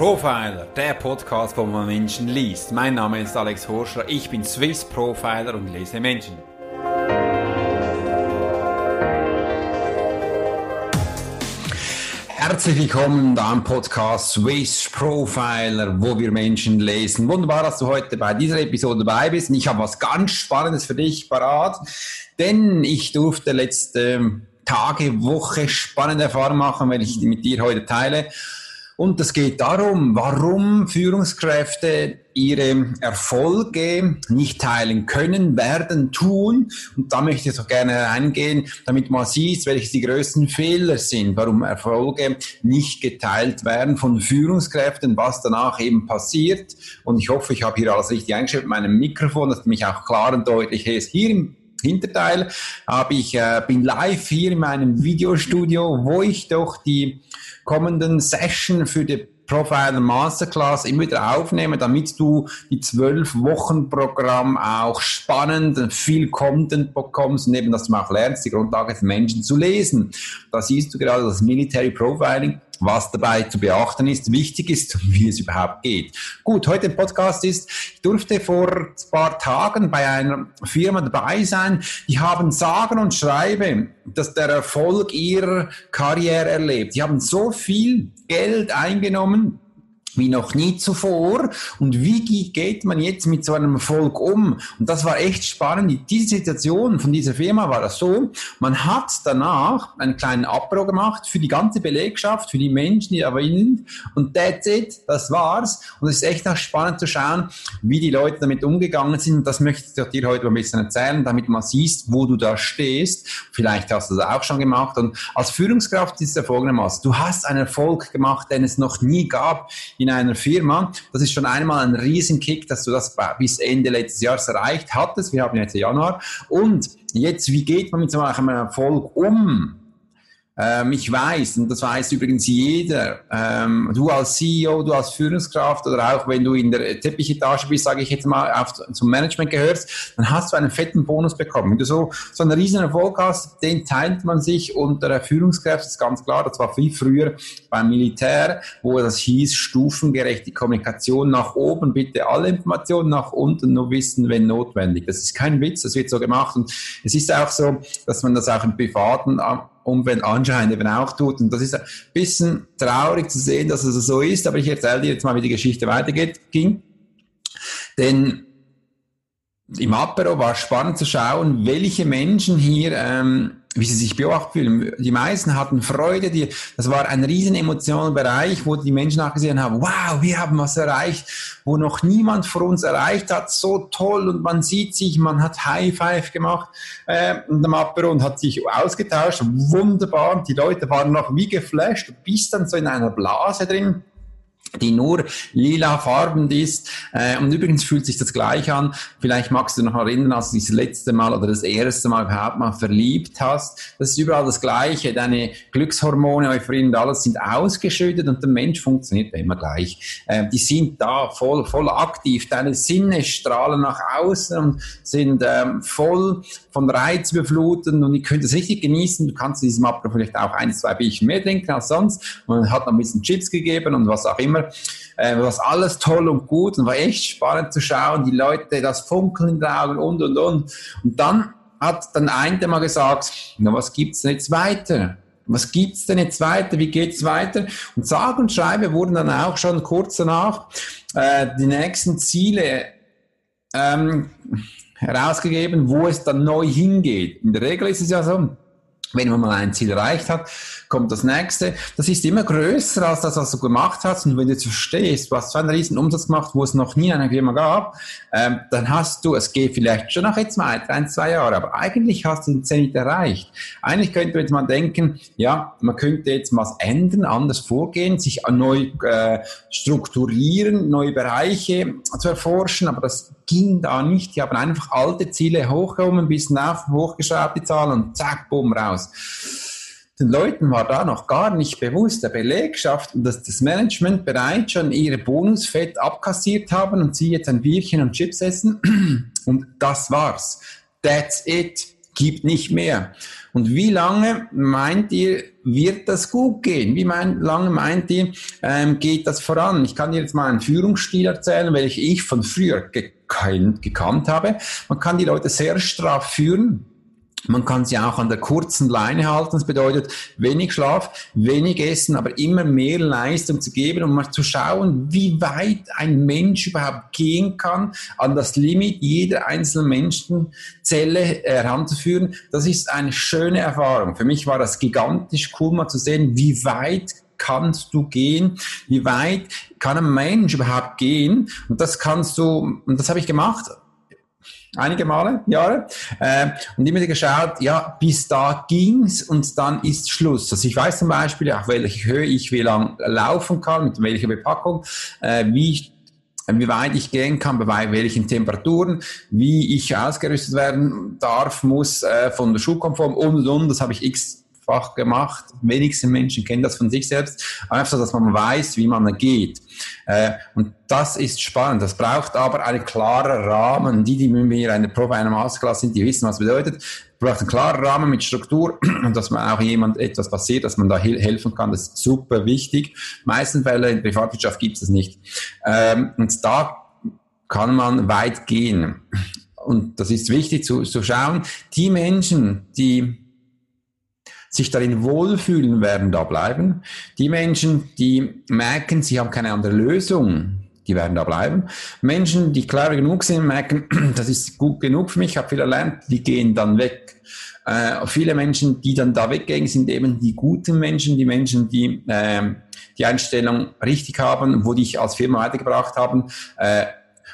Profiler, der Podcast, wo man Menschen liest. Mein Name ist Alex Horscher, ich bin Swiss Profiler und lese Menschen. Herzlich willkommen am Podcast Swiss Profiler, wo wir Menschen lesen. Wunderbar, dass du heute bei dieser Episode dabei bist. Ich habe was ganz Spannendes für dich parat, denn ich durfte letzte Tage, Woche spannende Erfahrungen machen, wenn ich die mit dir heute teile. Und es geht darum, warum Führungskräfte ihre Erfolge nicht teilen können, werden, tun. Und da möchte ich so gerne eingehen, damit man sieht, welche die größten Fehler sind, warum Erfolge nicht geteilt werden von Führungskräften, was danach eben passiert. Und ich hoffe, ich habe hier alles richtig eingeschrieben mit meinem Mikrofon, dass mich auch klar und deutlich hörst. Hier im Hinterteil habe ich, äh, bin live hier in meinem Videostudio, wo ich doch die kommenden Session für die Profiler Masterclass immer wieder aufnehme, damit du die zwölf Wochen Programm auch spannend und viel Content bekommst und eben, dass du auch lernst, die Grundlage für Menschen zu lesen. Da siehst du gerade das Military Profiling was dabei zu beachten ist, wichtig ist, wie es überhaupt geht. Gut, heute im Podcast ist, ich durfte vor ein paar Tagen bei einer Firma dabei sein, die haben sagen und schreiben, dass der Erfolg ihrer Karriere erlebt. Die haben so viel Geld eingenommen, wie noch nie zuvor. Und wie geht man jetzt mit so einem Erfolg um? Und das war echt spannend. Diese Situation von dieser Firma war das so, man hat danach einen kleinen Abbruch gemacht für die ganze Belegschaft, für die Menschen, die da sind. Und that's it, das war's. Und es ist echt auch spannend zu schauen, wie die Leute damit umgegangen sind. Und das möchte ich dir heute ein bisschen erzählen, damit man siehst, wo du da stehst. Vielleicht hast du das auch schon gemacht. Und als Führungskraft ist es ja folgendermaßen. Du hast einen Erfolg gemacht, den es noch nie gab in einer Firma. Das ist schon einmal ein Riesenkick, dass du das bis Ende letztes Jahres erreicht hattest. Wir haben jetzt Januar. Und jetzt, wie geht man mit so einem Erfolg um? Ähm, ich weiß, und das weiß übrigens jeder, ähm, du als CEO, du als Führungskraft oder auch wenn du in der Teppichetage bist, sage ich jetzt mal, auf, zum Management gehörst, dann hast du einen fetten Bonus bekommen. Wenn du so, so einen riesen Erfolg hast, den teilt man sich unter der Führungskraft, ist ganz klar, das war viel früher beim Militär, wo das hieß, stufengerechte Kommunikation nach oben, bitte alle Informationen nach unten, nur wissen, wenn notwendig. Das ist kein Witz, das wird so gemacht und es ist auch so, dass man das auch im Privaten Umwelt anscheinend eben auch tut. Und das ist ein bisschen traurig zu sehen, dass es so ist, aber ich erzähle dir jetzt mal, wie die Geschichte weitergeht, ging. Denn im Apero war spannend zu schauen, welche Menschen hier ähm, wie sie sich beobachtet fühlen. Die meisten hatten Freude, die, das war ein riesen emotionaler Bereich, wo die Menschen nachgesehen haben, wow, wir haben was erreicht, wo noch niemand vor uns erreicht hat, so toll. Und man sieht sich, man hat High Five gemacht äh, und am Apero und hat sich ausgetauscht, wunderbar, die Leute waren noch wie geflasht, du bist dann so in einer Blase drin, die nur lila farben ist. Äh, und übrigens fühlt sich das gleich an. Vielleicht magst du noch erinnern, als du dich das letzte Mal oder das erste Mal überhaupt mal verliebt hast. Das ist überall das Gleiche. Deine Glückshormone, Euphorin und alles sind ausgeschüttet und der Mensch funktioniert immer gleich. Äh, die sind da voll, voll aktiv. Deine Sinne strahlen nach außen und sind ähm, voll von Reiz beflutet und ihr könnt es richtig genießen. Du kannst in diesem Apro vielleicht auch ein, zwei Bierchen mehr trinken als sonst. Man hat noch ein bisschen Chips gegeben und was auch immer. Äh, was alles toll und gut und war echt spannend zu schauen. Die Leute, das Funkeln in den Augen und, und, und. Und dann hat dann einer mal gesagt, na, was gibt's denn jetzt weiter? Was gibt's denn jetzt weiter? Wie geht's weiter? Und sage und schreibe wurden dann auch schon kurz danach äh, die nächsten Ziele ähm, herausgegeben, wo es dann neu hingeht. In der Regel ist es ja so, wenn man mal ein Ziel erreicht hat, kommt das nächste. Das ist immer größer als das, was du gemacht hast. Und wenn du jetzt verstehst, du hast so einen riesen Umsatz gemacht, wo es noch nie eine Firma gab, ähm, dann hast du, es geht vielleicht schon noch jetzt mal ein, zwei Jahre, aber eigentlich hast du den Zenit erreicht. Eigentlich könnte man jetzt mal denken, ja, man könnte jetzt was ändern, anders vorgehen, sich neu äh, strukturieren, neue Bereiche zu erforschen, aber das ging da nicht. Die haben einfach alte Ziele hochgehoben, ein bisschen auf, hochgeschraubt die Zahlen und zack, bumm, raus. Den Leuten war da noch gar nicht bewusst, der Belegschaft dass das Management bereits schon ihre Bonusfett abkassiert haben und sie jetzt ein Bierchen und Chips essen. Und das war's. That's it. gibt nicht mehr. Und wie lange meint ihr, wird das gut gehen? Wie mein, lange meint ihr, ähm, geht das voran? Ich kann dir jetzt mal einen Führungsstil erzählen, welchen ich von früher gekannt, gekannt habe. Man kann die Leute sehr straff führen man kann sie auch an der kurzen Leine halten. Das bedeutet wenig Schlaf, wenig Essen, aber immer mehr Leistung zu geben, um mal zu schauen, wie weit ein Mensch überhaupt gehen kann, an das Limit jeder einzelnen Menschenzelle heranzuführen. Das ist eine schöne Erfahrung. Für mich war das gigantisch cool, mal zu sehen, wie weit kannst du gehen? Wie weit kann ein Mensch überhaupt gehen? Und das kannst du, und das habe ich gemacht einige Male, Jahre, äh, und immer geschaut, ja, bis da ging's und dann ist Schluss. Also ich weiß zum Beispiel, auf welche Höhe ich wie lang laufen kann, mit welcher Bepackung, äh, wie ich wie weit ich gehen kann, bei welchen Temperaturen, wie ich ausgerüstet werden darf, muss äh, von der Schulkonform und und und. Das habe ich x fach gemacht. Wenigste Menschen kennen das von sich selbst. Einfach so, dass man weiß, wie man geht. Äh, und das ist spannend. Das braucht aber einen klaren Rahmen. Die, die mit mir eine Probe einer Masterclass sind, die wissen, was bedeutet. braucht einen klaren Rahmen mit Struktur und dass man auch jemand etwas passiert, dass man da helfen kann. Das ist super wichtig. Meisten Fälle in Privatwirtschaft gibt es nicht. Ähm, und da kann man weit gehen. Und das ist wichtig zu, zu schauen. Die Menschen, die sich darin wohlfühlen, werden da bleiben. Die Menschen, die merken, sie haben keine andere Lösung, die werden da bleiben. Menschen, die klar genug sind, merken, das ist gut genug für mich, ich habe viel erlernt, die gehen dann weg. Äh, viele Menschen, die dann da weggehen, sind eben die guten Menschen, die Menschen, die äh, die Einstellung richtig haben, wo die ich als Firma weitergebracht haben. Äh,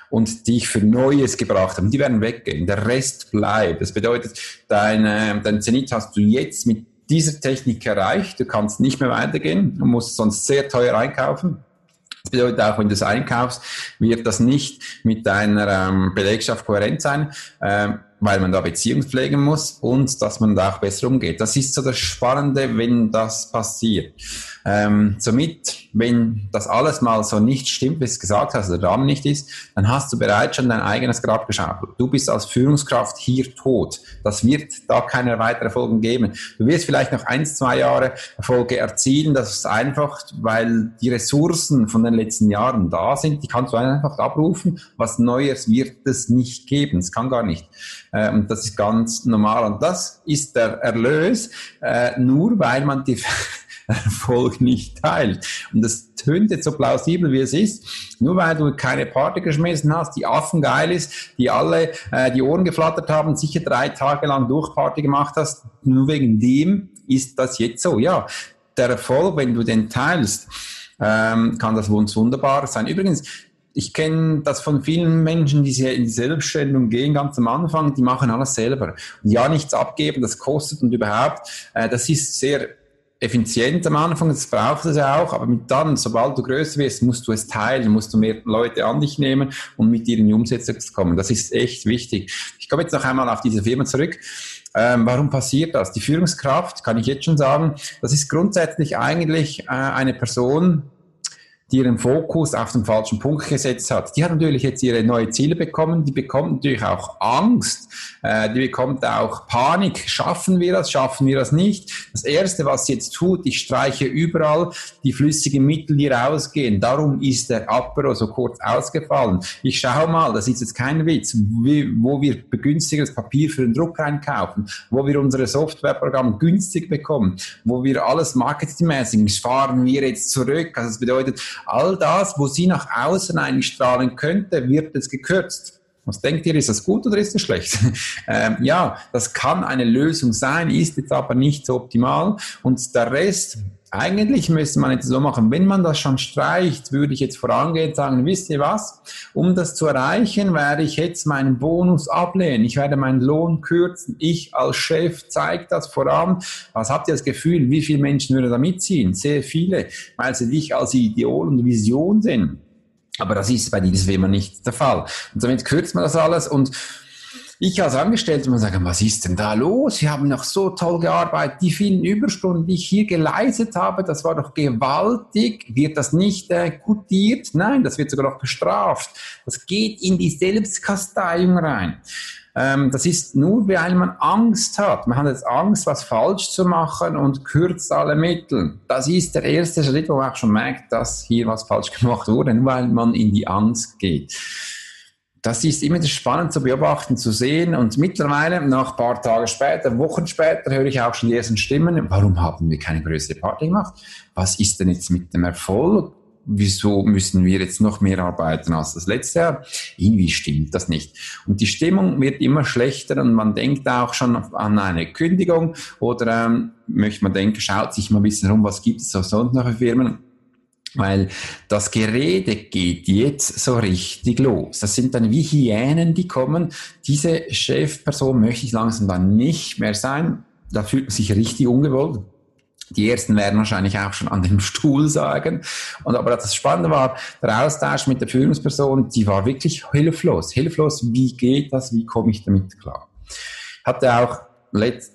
und die ich für Neues gebracht habe, die werden weggehen. Der Rest bleibt. Das bedeutet, dein, äh, dein Zenit hast du jetzt mit dieser Technik erreicht. Du kannst nicht mehr weitergehen. Du musst sonst sehr teuer einkaufen. Das bedeutet auch, wenn du es einkaufst, wird das nicht mit deiner ähm, Belegschaft kohärent sein. Ähm, weil man da Beziehung pflegen muss und dass man da auch besser umgeht. Das ist so das Spannende, wenn das passiert. Ähm, somit, wenn das alles mal so nicht stimmt, wie es gesagt hast, der Rahmen nicht ist, dann hast du bereits schon dein eigenes Grab geschaufelt. Du bist als Führungskraft hier tot. Das wird da keine weiteren Folgen geben. Du wirst vielleicht noch eins, zwei Jahre Erfolge erzielen. Das ist einfach, weil die Ressourcen von den letzten Jahren da sind. Die kannst du einfach abrufen. Was Neues wird es nicht geben. Es kann gar nicht. Äh, und das ist ganz normal. Und das ist der Erlös, äh, nur weil man die Erfolg nicht teilt. Und das tönt jetzt so plausibel, wie es ist. Nur weil du keine Party geschmissen hast, die affengeil ist, die alle äh, die Ohren geflattert haben, sicher drei Tage lang Durchparty gemacht hast, nur wegen dem ist das jetzt so. Ja, der Erfolg, wenn du den teilst, ähm, kann das wunderbar sein. Übrigens, ich kenne das von vielen Menschen, die in die Selbstständigung gehen, ganz am Anfang, die machen alles selber. Und ja, nichts abgeben, das kostet und überhaupt, äh, das ist sehr effizient am Anfang, das braucht es ja auch, aber dann, sobald du größer wirst, musst du es teilen, musst du mehr Leute an dich nehmen und mit dir in die Umsetzung kommen. Das ist echt wichtig. Ich komme jetzt noch einmal auf diese Firma zurück. Ähm, warum passiert das? Die Führungskraft, kann ich jetzt schon sagen, das ist grundsätzlich eigentlich äh, eine Person, die ihren Fokus auf den falschen Punkt gesetzt hat. Die hat natürlich jetzt ihre neue Ziele bekommen, die bekommt natürlich auch Angst, äh, die bekommt auch Panik. Schaffen wir das, schaffen wir das nicht? Das Erste, was sie jetzt tut, ich streiche überall die flüssigen Mittel, die rausgehen. Darum ist der Apero so kurz ausgefallen. Ich schaue mal, das ist jetzt kein Witz, wo wir begünstigeres Papier für den Druck einkaufen, wo wir unsere Softwareprogramme günstig bekommen, wo wir alles marketingmäßig fahren wir jetzt zurück. Also das bedeutet, all das, wo sie nach außen eigentlich strahlen könnte, wird jetzt gekürzt. Was denkt ihr, ist das gut oder ist das schlecht? ähm, ja, das kann eine Lösung sein, ist jetzt aber nicht so optimal. Und der Rest, eigentlich müsste man jetzt so machen, wenn man das schon streicht, würde ich jetzt vorangehen und sagen, wisst ihr was, um das zu erreichen, werde ich jetzt meinen Bonus ablehnen. Ich werde meinen Lohn kürzen. Ich als Chef zeige das voran. Was habt ihr das Gefühl, wie viele Menschen würden da mitziehen? Sehr viele, weil sie dich als Ideal und Vision sehen. Aber das ist bei dieser Firma nicht der Fall. Und somit kürzt man das alles und ich als Angestellter muss sagen, was ist denn da los? Sie haben noch so toll gearbeitet. Die vielen Überstunden, die ich hier geleistet habe, das war doch gewaltig. Wird das nicht äh, gutiert? Nein, das wird sogar noch bestraft. Das geht in die Selbstkasteiung rein. Ähm, das ist nur, weil man Angst hat. Man hat jetzt Angst, was falsch zu machen und kürzt alle Mittel. Das ist der erste Schritt, wo man auch schon merkt, dass hier was falsch gemacht wurde, nur weil man in die Angst geht das ist immer spannend zu beobachten, zu sehen. Und mittlerweile, nach ein paar Tage später, Wochen später, höre ich auch schon die ersten Stimmen. Warum haben wir keine größere Party gemacht? Was ist denn jetzt mit dem Erfolg? Wieso müssen wir jetzt noch mehr arbeiten als das letzte Jahr? Irgendwie stimmt das nicht. Und die Stimmung wird immer schlechter und man denkt auch schon an eine Kündigung oder ähm, möchte man denken, schaut sich mal ein bisschen rum, was gibt es sonst noch für Firmen? Weil das Gerede geht jetzt so richtig los. Das sind dann wie Hyänen, die kommen. Diese Chefperson möchte ich langsam dann nicht mehr sein. Da fühlt man sich richtig ungewollt. Die ersten werden wahrscheinlich auch schon an dem Stuhl sagen. Und aber das Spannende war, der Austausch mit der Führungsperson, die war wirklich hilflos. Hilflos, wie geht das, wie komme ich damit klar? Hatte auch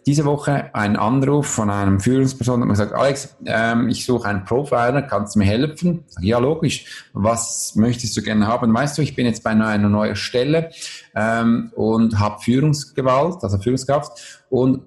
diese Woche einen Anruf von einem Führungsperson und gesagt, Alex, ähm, ich suche einen Profiler, kannst du mir helfen? Ja, logisch. Was möchtest du gerne haben? Weißt du, ich bin jetzt bei einer, einer neuen Stelle ähm, und habe Führungsgewalt, also Führungskraft und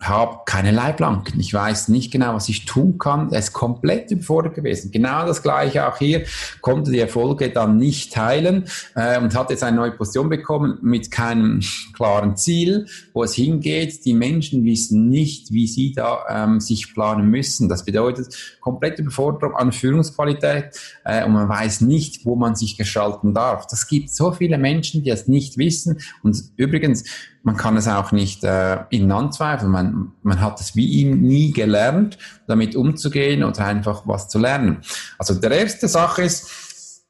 habe keine Leitplanken. Ich weiß nicht genau, was ich tun kann. Er ist komplett überfordert gewesen. Genau das gleiche auch hier. Konnte die Erfolge dann nicht teilen äh, und hat jetzt eine neue Position bekommen mit keinem klaren Ziel, wo es hingeht. Die Menschen wissen nicht, wie sie da ähm, sich planen müssen. Das bedeutet komplette Überforderung an Führungsqualität äh, und man weiß nicht, wo man sich gestalten darf. Das gibt so viele Menschen, die es nicht wissen. Und übrigens, man kann es auch nicht äh, ihnen anzweifeln. Man, man hat es wie ihm nie gelernt, damit umzugehen oder einfach was zu lernen. Also der erste Sache ist,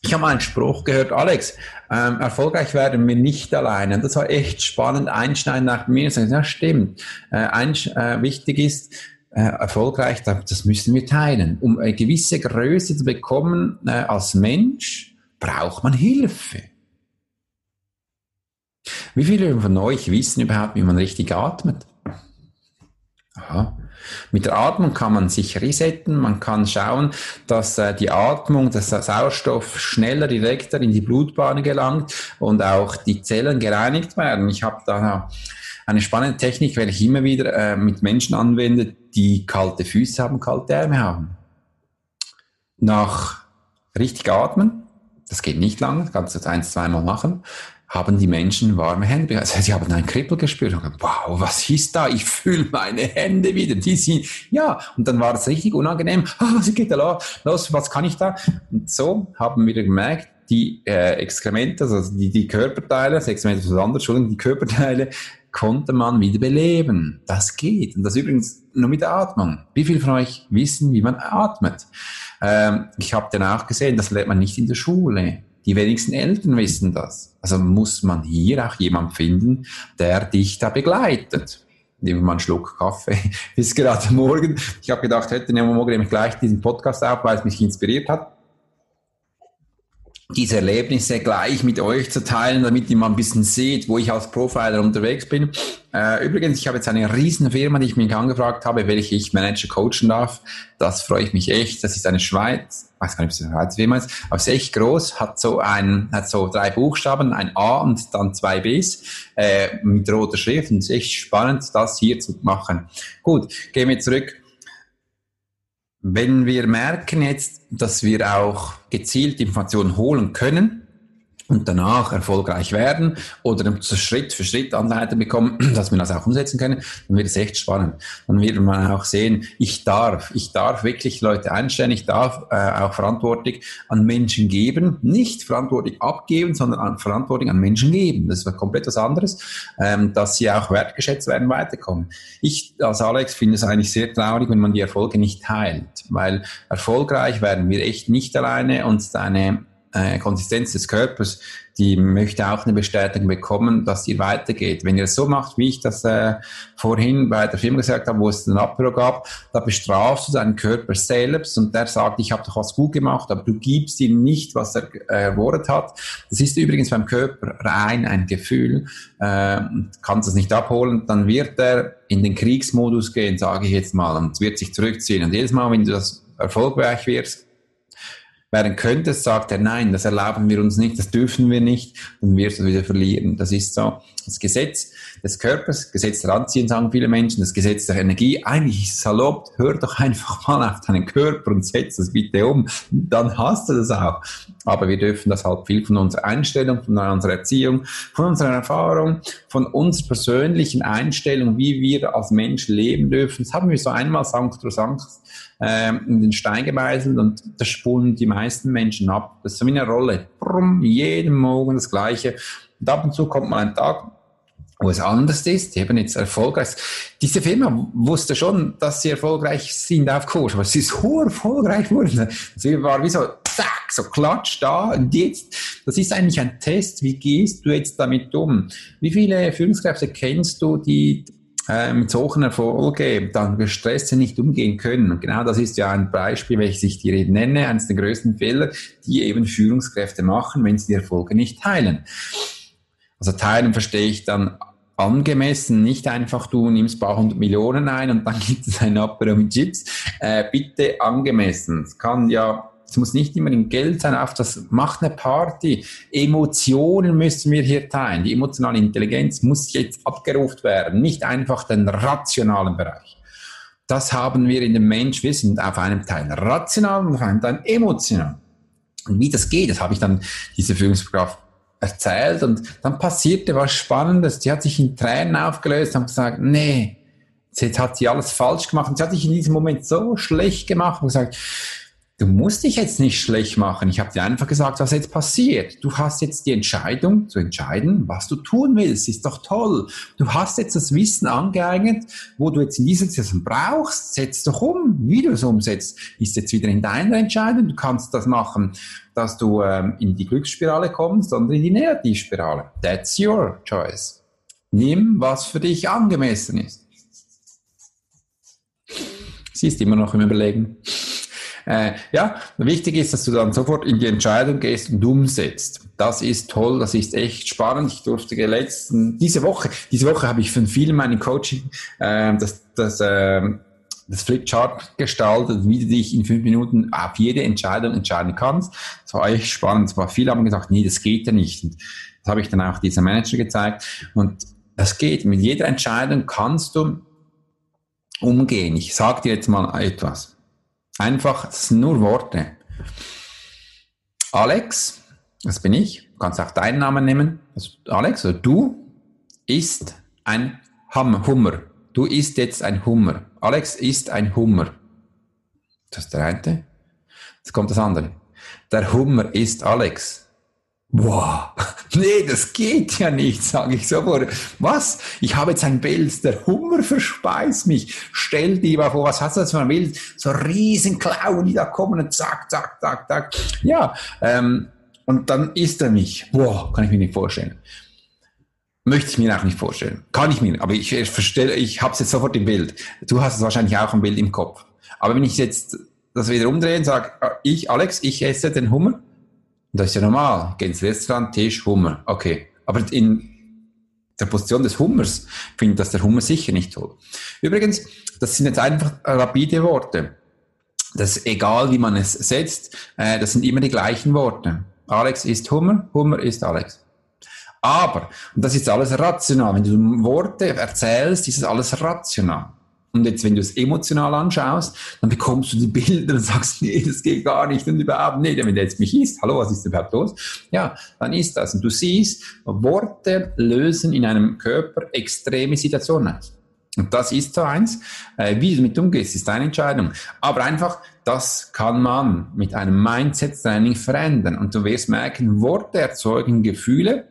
ich habe einen Spruch gehört, Alex, ähm, erfolgreich werden wir nicht alleine. Das war echt spannend. Einstein nach mir sagt, ja stimmt. Äh, ein, äh, wichtig ist, äh, erfolgreich, das müssen wir teilen. Um eine gewisse Größe zu bekommen äh, als Mensch, braucht man Hilfe. Wie viele von euch wissen überhaupt, wie man richtig atmet? Aha. Mit der Atmung kann man sich resetten, man kann schauen, dass äh, die Atmung, dass der Sauerstoff schneller, direkter in die Blutbahn gelangt und auch die Zellen gereinigt werden. Ich habe da eine spannende Technik, welche ich immer wieder äh, mit Menschen anwende, die kalte Füße haben, kalte Arme haben. Nach richtig atmen, das geht nicht lange, kannst du das ein, zweimal machen haben die Menschen warme Hände. Also sie haben ein Kribbel gespürt. Und wow, was ist da? Ich fühle meine Hände wieder. Die sind, ja. Und dann war es richtig unangenehm. Ah, was geht da los? Was kann ich da? Und so haben wir gemerkt, die äh, Exkremente, also die, die Körperteile, das Exkremente ist was anderes, Entschuldigung, die Körperteile konnte man wieder beleben. Das geht. Und das übrigens nur mit der Atmung. Wie viele von euch wissen, wie man atmet? Ähm, ich habe auch gesehen, das lernt man nicht in der Schule. Die wenigsten Eltern wissen das. Also muss man hier auch jemand finden, der dich da begleitet. Nehmen wir mal einen Schluck Kaffee. Bis gerade morgen. Ich habe gedacht, heute nehmen wir morgen gleich diesen Podcast auf, weil es mich inspiriert hat diese Erlebnisse gleich mit euch zu teilen, damit ihr mal ein bisschen seht, wo ich als Profiler unterwegs bin. Äh, übrigens, ich habe jetzt eine riesen Firma, die ich mich angefragt habe, welche ich Manager coachen darf. Das freue ich mich echt. Das ist eine Schweiz, weiß gar nicht, ob es eine Schweizer Firma ist, aber es ist echt groß, hat so ein, hat so drei Buchstaben, ein A und dann zwei Bs äh, mit roter Schrift und es ist echt spannend, das hier zu machen. Gut, gehen wir zurück wenn wir merken jetzt, dass wir auch gezielt Informationen holen können, und danach erfolgreich werden oder Schritt für Schritt Anleitung bekommen, dass wir das auch umsetzen können, dann wird es echt spannend. Dann wird man auch sehen, ich darf, ich darf wirklich Leute einstellen, ich darf äh, auch Verantwortung an Menschen geben, nicht Verantwortung abgeben, sondern an Verantwortung an Menschen geben. Das ist komplett was anderes, ähm, dass sie auch wertgeschätzt werden, weiterkommen. Ich als Alex finde es eigentlich sehr traurig, wenn man die Erfolge nicht teilt, weil erfolgreich werden wir echt nicht alleine und eine äh, Konsistenz des Körpers, die möchte auch eine Bestätigung bekommen, dass ihr weitergeht. Wenn ihr es so macht, wie ich das äh, vorhin bei der Firma gesagt habe, wo es den Apero gab, da bestrafst du deinen Körper selbst und der sagt, ich habe doch was gut gemacht, aber du gibst ihm nicht, was er äh, erwordet hat. Das ist übrigens beim Körper rein ein Gefühl, äh, kannst es nicht abholen, dann wird er in den Kriegsmodus gehen, sage ich jetzt mal, und wird sich zurückziehen. Und jedes Mal, wenn du das erfolgreich wirst, werden könntest, sagt er, nein, das erlauben wir uns nicht, das dürfen wir nicht, dann wirst du wieder verlieren. Das ist so das Gesetz des Körpers, Gesetz der Anziehung, sagen viele Menschen, das Gesetz der Energie. Eigentlich ist es salopp, hör doch einfach mal auf deinen Körper und setz das bitte um, dann hast du das auch. Aber wir dürfen das halt viel von unserer Einstellung, von unserer Erziehung, von unserer Erfahrung, von unserer persönlichen Einstellung, wie wir als Mensch leben dürfen. Das haben wir so einmal Sankt Sankt äh, in den Stein gemeißelt und das spulen die meisten Menschen ab. Das ist so wie eine Rolle. Brumm, jeden Morgen das Gleiche. Und ab und zu kommt mal ein Tag, wo es anders ist, eben jetzt erfolgreich. Diese Firma wusste schon, dass sie erfolgreich sind auf Kurs, aber sie ist hoch erfolgreich geworden. Sie war wie so, zack, so klatsch da und jetzt, das ist eigentlich ein Test, wie gehst du jetzt damit um? Wie viele Führungskräfte kennst du, die äh, mit solchen Erfolgen dann gestresst nicht umgehen können. Und genau das ist ja ein Beispiel, welches ich dir nenne, eines der größten Fehler, die eben Führungskräfte machen, wenn sie die Erfolge nicht teilen. Also teilen verstehe ich dann angemessen, nicht einfach du nimmst ein paar hundert Millionen ein und dann gibt es ein Apero mit Chips. Äh, bitte angemessen. Es kann ja es muss nicht immer in Geld sein, auf das macht eine Party. Emotionen müssen wir hier teilen. Die emotionale Intelligenz muss jetzt abgerufen werden, nicht einfach den rationalen Bereich. Das haben wir in dem Mensch. Wir sind auf einem Teil rational und auf einem Teil emotional. Und wie das geht, das habe ich dann diese Führungskraft erzählt und dann passierte was Spannendes. Die hat sich in Tränen aufgelöst und gesagt, nee, jetzt hat sie alles falsch gemacht. Und sie hat sich in diesem Moment so schlecht gemacht und gesagt, du musst dich jetzt nicht schlecht machen. Ich habe dir einfach gesagt, was jetzt passiert. Du hast jetzt die Entscheidung zu entscheiden, was du tun willst. Ist doch toll. Du hast jetzt das Wissen angeeignet, wo du jetzt in dieser Situation brauchst. Setz doch um. Wie du es umsetzt, ist jetzt wieder in deiner Entscheidung. Du kannst das machen, dass du ähm, in die Glücksspirale kommst oder in die Negativspirale. That's your choice. Nimm, was für dich angemessen ist. Sie ist immer noch im Überlegen. Äh, ja, wichtig ist, dass du dann sofort in die Entscheidung gehst und umsetzt. Das ist toll, das ist echt spannend. Ich durfte letzten, diese Woche, diese Woche habe ich von vielen meinen Coaching äh, das, das, äh, das Flipchart gestaltet, wie du dich in fünf Minuten auf jede Entscheidung entscheiden kannst. Das war echt spannend. Es war viele haben gesagt, nee, das geht ja nicht. Und das habe ich dann auch dieser Manager gezeigt. Und das geht. Mit jeder Entscheidung kannst du umgehen. Ich sage dir jetzt mal etwas. Einfach, es sind nur Worte. Alex, das bin ich, du kannst auch deinen Namen nehmen. Also Alex, oder du isst ein Hummer. Du isst jetzt ein Hummer. Alex isst ein Hummer. Das ist der eine. Jetzt kommt das andere. Der Hummer isst Alex. Boah, nee, das geht ja nicht, sage ich sofort. Was? Ich habe jetzt ein Bild, der Hummer verspeist mich. Stell dir mal vor, was hast du das für ein Bild? So riesen Klauen, die da kommen und zack, zack, zack, zack. Ja, ähm, und dann isst er mich. Boah, kann ich mir nicht vorstellen. Möchte ich mir auch nicht vorstellen. Kann ich mir, aber ich, verstelle, ich habe es jetzt sofort im Bild. Du hast es wahrscheinlich auch im Bild im Kopf. Aber wenn ich jetzt das wieder umdrehe und sage, ich, Alex, ich esse den Hummer, das ist ja normal. Geh ins Restaurant, Tisch, Hummer. Okay. Aber in der Position des Hummers findet das der Hummer sicher nicht toll. Übrigens, das sind jetzt einfach rapide Worte. Das ist egal, wie man es setzt, äh, das sind immer die gleichen Worte. Alex ist Hummer, Hummer ist Alex. Aber, und das ist alles rational, wenn du Worte erzählst, ist es alles rational. Und jetzt, wenn du es emotional anschaust, dann bekommst du die Bilder und sagst, nee, das geht gar nicht und überhaupt nicht. Wenn der jetzt mich isst, hallo, was ist überhaupt los? Ja, dann ist das. Und du siehst, Worte lösen in einem Körper extreme Situationen aus. Und das ist so eins. Äh, wie du damit umgehst, ist deine Entscheidung. Aber einfach, das kann man mit einem Mindset-Training verändern. Und du wirst merken, Worte erzeugen Gefühle,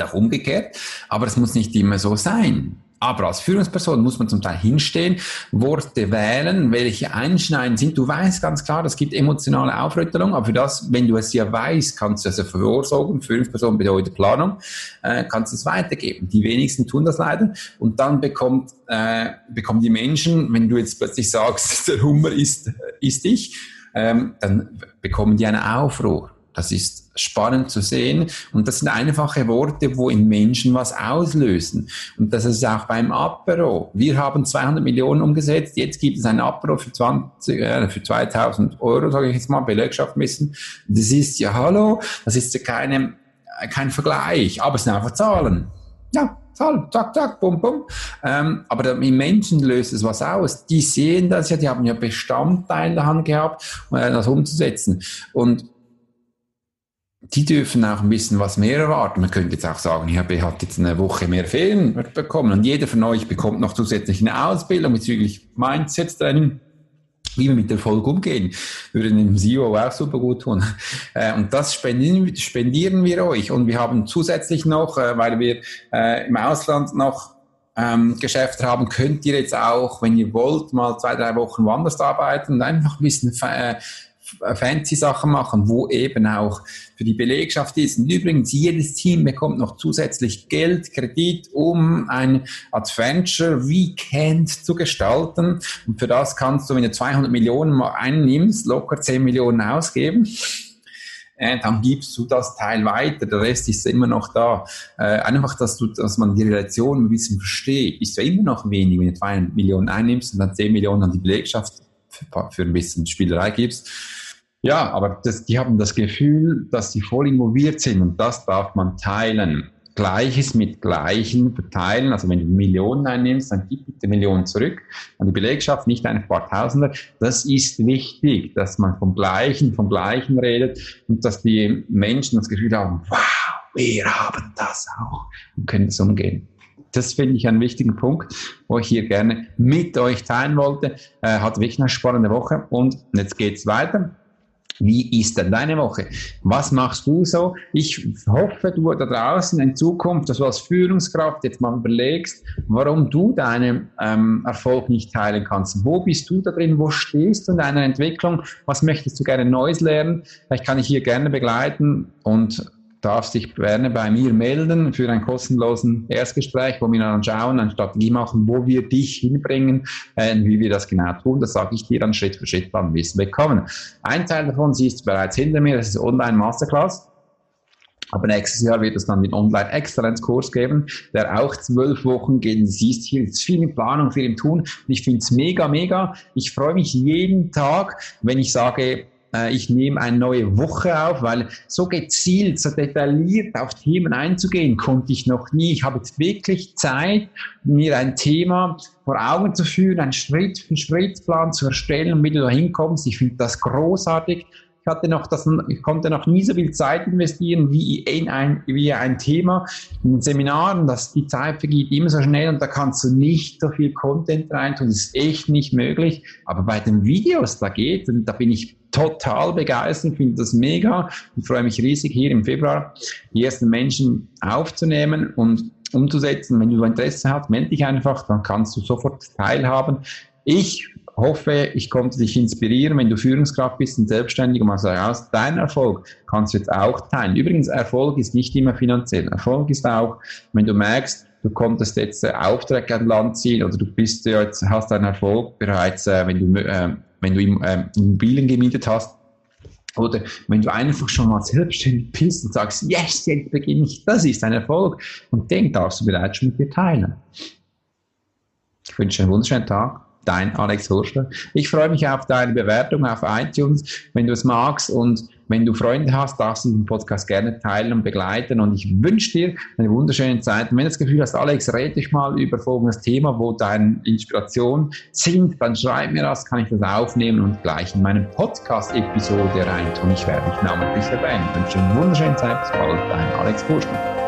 auch umgekehrt. Aber es muss nicht immer so sein. Aber als Führungsperson muss man zum Teil hinstehen, Worte wählen, welche einschneiden sind. Du weißt ganz klar, das gibt emotionale Aufrüttelung, aber für das, wenn du es ja weißt, kannst du es ja vorsorgen. Führungsperson bedeutet Planung, äh, kannst du es weitergeben. Die wenigsten tun das leider. Und dann bekommt, äh, bekommen die Menschen, wenn du jetzt plötzlich sagst, der Hummer ist, ist ich, ähm, dann bekommen die einen Aufruhr. Das ist spannend zu sehen. Und das sind einfache Worte, wo in Menschen was auslösen. Und das ist auch beim Apero. Wir haben 200 Millionen umgesetzt. Jetzt gibt es ein Apero für 20, äh, für 2000 Euro, sage ich jetzt mal, Belegschaft müssen. Das ist ja, hallo, das ist ja keine, kein Vergleich, aber es sind einfach Zahlen. Ja, Zahlen, zack, zack, bum, bum. Ähm, aber im Menschen löst es was aus. Die sehen das ja, die haben ja Bestandteile in der Hand gehabt, äh, das umzusetzen. Und die dürfen auch ein bisschen was mehr erwarten. Man könnte jetzt auch sagen, ich habe hat jetzt eine Woche mehr Ferien bekommen und jeder von euch bekommt noch zusätzlich eine Ausbildung bezüglich Mindset-Training wie wir mit Erfolg umgehen, würde dem CEO auch super gut tun. Äh, und das spendieren, spendieren wir euch. Und wir haben zusätzlich noch, äh, weil wir äh, im Ausland noch ähm, Geschäfte haben, könnt ihr jetzt auch, wenn ihr wollt, mal zwei, drei Wochen woanders arbeiten und einfach ein bisschen äh, fancy Sachen machen, wo eben auch für die Belegschaft ist. Und übrigens, jedes Team bekommt noch zusätzlich Geld, Kredit, um ein Adventure Weekend zu gestalten. Und für das kannst du, wenn du 200 Millionen mal einnimmst, locker 10 Millionen ausgeben äh, dann gibst du das Teil weiter, der Rest ist immer noch da. Äh, einfach, dass, du, dass man die Relation ein bisschen versteht, ist ja immer noch wenig, wenn du 2 Millionen einnimmst und dann 10 Millionen an die Belegschaft für, für ein bisschen Spielerei gibst. Ja, aber das, die haben das Gefühl, dass sie voll involviert sind und das darf man teilen. Gleiches mit Gleichen verteilen. Also wenn du Millionen einnimmst, dann gib bitte Millionen zurück an die Belegschaft, nicht ein paar Tausender. Das ist wichtig, dass man vom Gleichen, vom Gleichen redet und dass die Menschen das Gefühl haben, wow, wir haben das auch und können das umgehen. Das finde ich einen wichtigen Punkt, wo ich hier gerne mit euch teilen wollte. Äh, hat wirklich eine spannende Woche und jetzt geht's weiter. Wie ist denn deine Woche? Was machst du so? Ich hoffe, du da draußen in Zukunft, dass du als Führungskraft jetzt mal überlegst, warum du deinen ähm, Erfolg nicht teilen kannst. Wo bist du da drin? Wo stehst du in deiner Entwicklung? Was möchtest du gerne Neues lernen? Vielleicht kann ich hier gerne begleiten und darfst dich gerne bei mir melden für ein kostenlosen Erstgespräch, wo wir dann schauen, eine Strategie machen, wo wir dich hinbringen, äh, wie wir das genau tun. Das sage ich dir dann Schritt für Schritt, wir es bekommen. Ein Teil davon siehst du bereits hinter mir, das ist Online Masterclass. Aber nächstes Jahr wird es dann den Online-Exzellenz-Kurs geben, der auch zwölf Wochen geht. Du siehst hier ist viel in Planung, viel im Tun. Und ich finde es mega, mega. Ich freue mich jeden Tag, wenn ich sage, äh, ich nehme eine neue Woche auf, weil so gezielt, so detailliert auf Themen einzugehen, konnte ich noch nie. Ich habe jetzt wirklich Zeit, mir ein Thema vor Augen zu führen, einen Schritt für Schritt Plan zu erstellen, wie du da hinkommst. Ich finde das großartig. Ich hatte noch das, ich konnte noch nie so viel Zeit investieren wie in ein, wie ein Thema. In Seminaren, dass die Zeit vergeht immer so schnell und da kannst du nicht so viel Content reintun. Das ist echt nicht möglich. Aber bei den Videos, da geht, und da bin ich total begeistert, finde das mega und freue mich riesig, hier im Februar die ersten Menschen aufzunehmen und umzusetzen. Wenn du Interesse hast, melde dich einfach, dann kannst du sofort teilhaben. Ich hoffe, ich konnte dich inspirieren, wenn du Führungskraft bist und selbstständig und mal sagst, dein Erfolg kannst du jetzt auch teilen. Übrigens, Erfolg ist nicht immer finanziell. Erfolg ist auch, wenn du merkst, du konntest jetzt äh, Aufträge an Land ziehen oder du bist jetzt, hast einen Erfolg bereits, äh, wenn du, äh, wenn du äh, Immobilien gemietet hast, oder wenn du einfach schon mal selbstständig bist und sagst, yes, jetzt beginne ich, das ist ein Erfolg. Und den darfst du bereits schon mit dir teilen. Ich wünsche dir einen wunderschönen Tag dein Alex Hurschler. Ich freue mich auf deine Bewertung auf iTunes, wenn du es magst und wenn du Freunde hast, darfst du den Podcast gerne teilen und begleiten und ich wünsche dir eine wunderschöne Zeit. Und wenn du das Gefühl hast, Alex, rede dich mal über folgendes Thema, wo deine Inspiration sind, dann schreib mir das, kann ich das aufnehmen und gleich in meinem Podcast-Episode reintun. Ich werde dich namentlich erwähnen. Ich wünsche dir eine wunderschöne Zeit. Bis bald, dein Alex Hurschler.